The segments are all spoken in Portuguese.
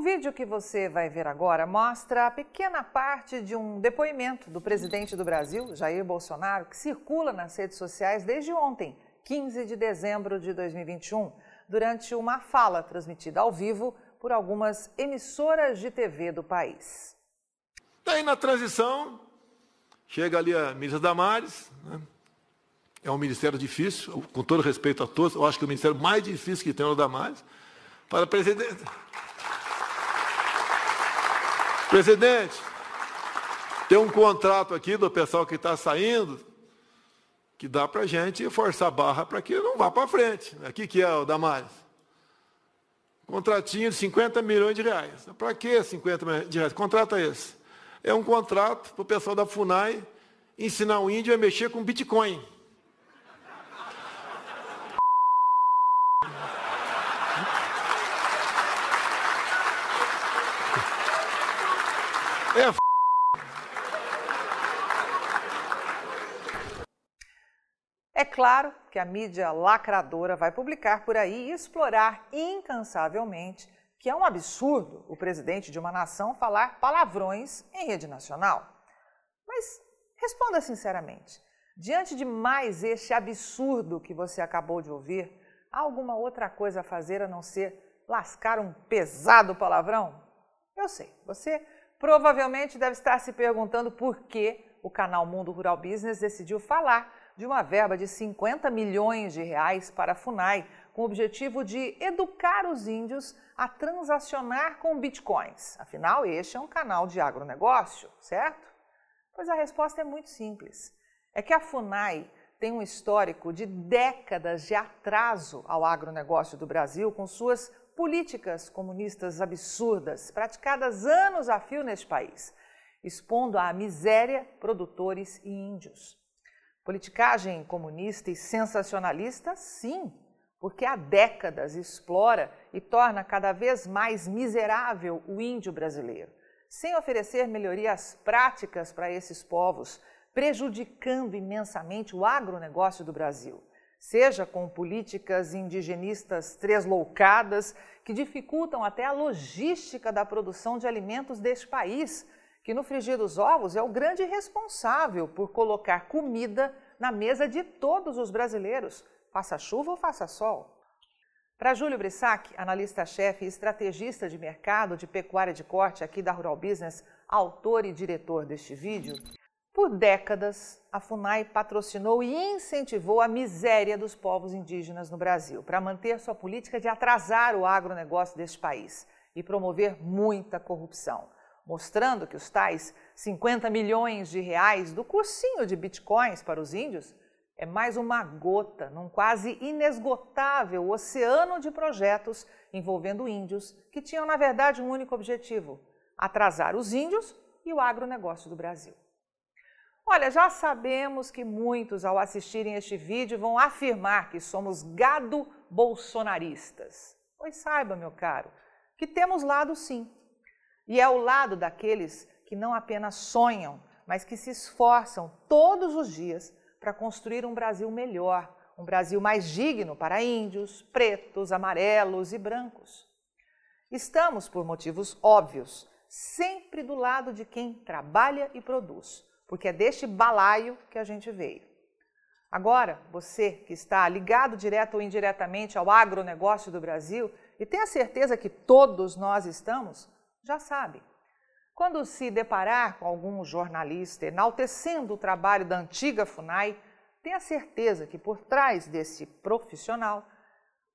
O vídeo que você vai ver agora mostra a pequena parte de um depoimento do presidente do Brasil, Jair Bolsonaro, que circula nas redes sociais desde ontem, 15 de dezembro de 2021, durante uma fala transmitida ao vivo por algumas emissoras de TV do país. Daí na transição, chega ali a ministra Damares, né? é um ministério difícil, com todo respeito a todos, eu acho que é o ministério mais difícil que tem é o Damares, para presidente. Presidente, tem um contrato aqui do pessoal que está saindo que dá para a gente forçar a barra para que não vá para frente. Aqui que é o Damares. Contratinho de 50 milhões de reais. Para que 50 milhões de reais? Contrato é esse. É um contrato para o pessoal da FUNAI ensinar o índio a mexer com Bitcoin. É É claro que a mídia lacradora vai publicar por aí e explorar incansavelmente que é um absurdo o presidente de uma nação falar palavrões em rede nacional. Mas responda sinceramente: diante de mais este absurdo que você acabou de ouvir, há alguma outra coisa a fazer a não ser lascar um pesado palavrão? Eu sei, você provavelmente deve estar se perguntando por que o canal Mundo Rural Business decidiu falar de uma verba de 50 milhões de reais para a FUNAI, com o objetivo de educar os índios a transacionar com bitcoins. Afinal, este é um canal de agronegócio, certo? Pois a resposta é muito simples. É que a FUNAI tem um histórico de décadas de atraso ao agronegócio do Brasil com suas políticas comunistas absurdas, praticadas anos a fio neste país, expondo à miséria produtores e índios. Politicagem comunista e sensacionalista, sim, porque há décadas explora e torna cada vez mais miserável o índio brasileiro, sem oferecer melhorias práticas para esses povos, prejudicando imensamente o agronegócio do Brasil seja com políticas indigenistas tresloucadas que dificultam até a logística da produção de alimentos deste país, que no frigir dos ovos é o grande responsável por colocar comida na mesa de todos os brasileiros, faça chuva ou faça sol. Para Júlio Brissac, analista-chefe e estrategista de mercado de pecuária de corte aqui da Rural Business, autor e diretor deste vídeo, por décadas, a FUNAI patrocinou e incentivou a miséria dos povos indígenas no Brasil, para manter sua política de atrasar o agronegócio deste país e promover muita corrupção, mostrando que os tais 50 milhões de reais do cursinho de bitcoins para os índios é mais uma gota num quase inesgotável oceano de projetos envolvendo índios que tinham, na verdade, um único objetivo: atrasar os índios e o agronegócio do Brasil. Olha, já sabemos que muitos, ao assistirem este vídeo, vão afirmar que somos gado bolsonaristas. Pois saiba, meu caro, que temos lado sim. E é o lado daqueles que não apenas sonham, mas que se esforçam todos os dias para construir um Brasil melhor, um Brasil mais digno para índios, pretos, amarelos e brancos. Estamos, por motivos óbvios, sempre do lado de quem trabalha e produz porque é deste balaio que a gente veio. Agora, você que está ligado direto ou indiretamente ao agronegócio do Brasil e tem a certeza que todos nós estamos, já sabe. Quando se deparar com algum jornalista enaltecendo o trabalho da antiga FUNAI, tenha certeza que por trás desse profissional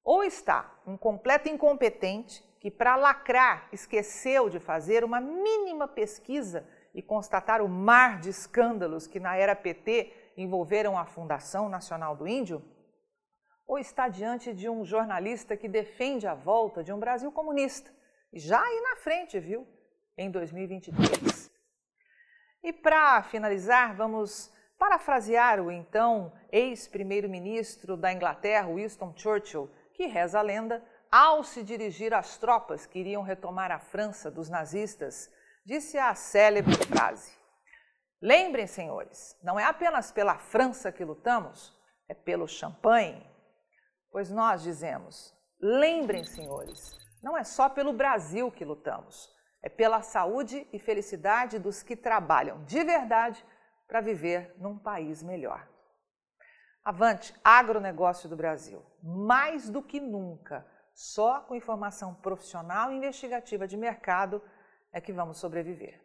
ou está um completo incompetente que, para lacrar, esqueceu de fazer uma mínima pesquisa e constatar o mar de escândalos que na era PT envolveram a Fundação Nacional do Índio? Ou está diante de um jornalista que defende a volta de um Brasil comunista? Já aí na frente, viu? Em 2023. E para finalizar, vamos parafrasear o então ex-primeiro-ministro da Inglaterra, Winston Churchill, que reza a lenda, ao se dirigir às tropas que iriam retomar a França dos nazistas disse a célebre frase: Lembrem, senhores, não é apenas pela França que lutamos, é pelo champanhe. Pois nós dizemos: lembrem, senhores, Não é só pelo Brasil que lutamos, é pela saúde e felicidade dos que trabalham de verdade para viver num país melhor. Avante, agronegócio do Brasil. Mais do que nunca, só com informação profissional e investigativa de mercado é que vamos sobreviver.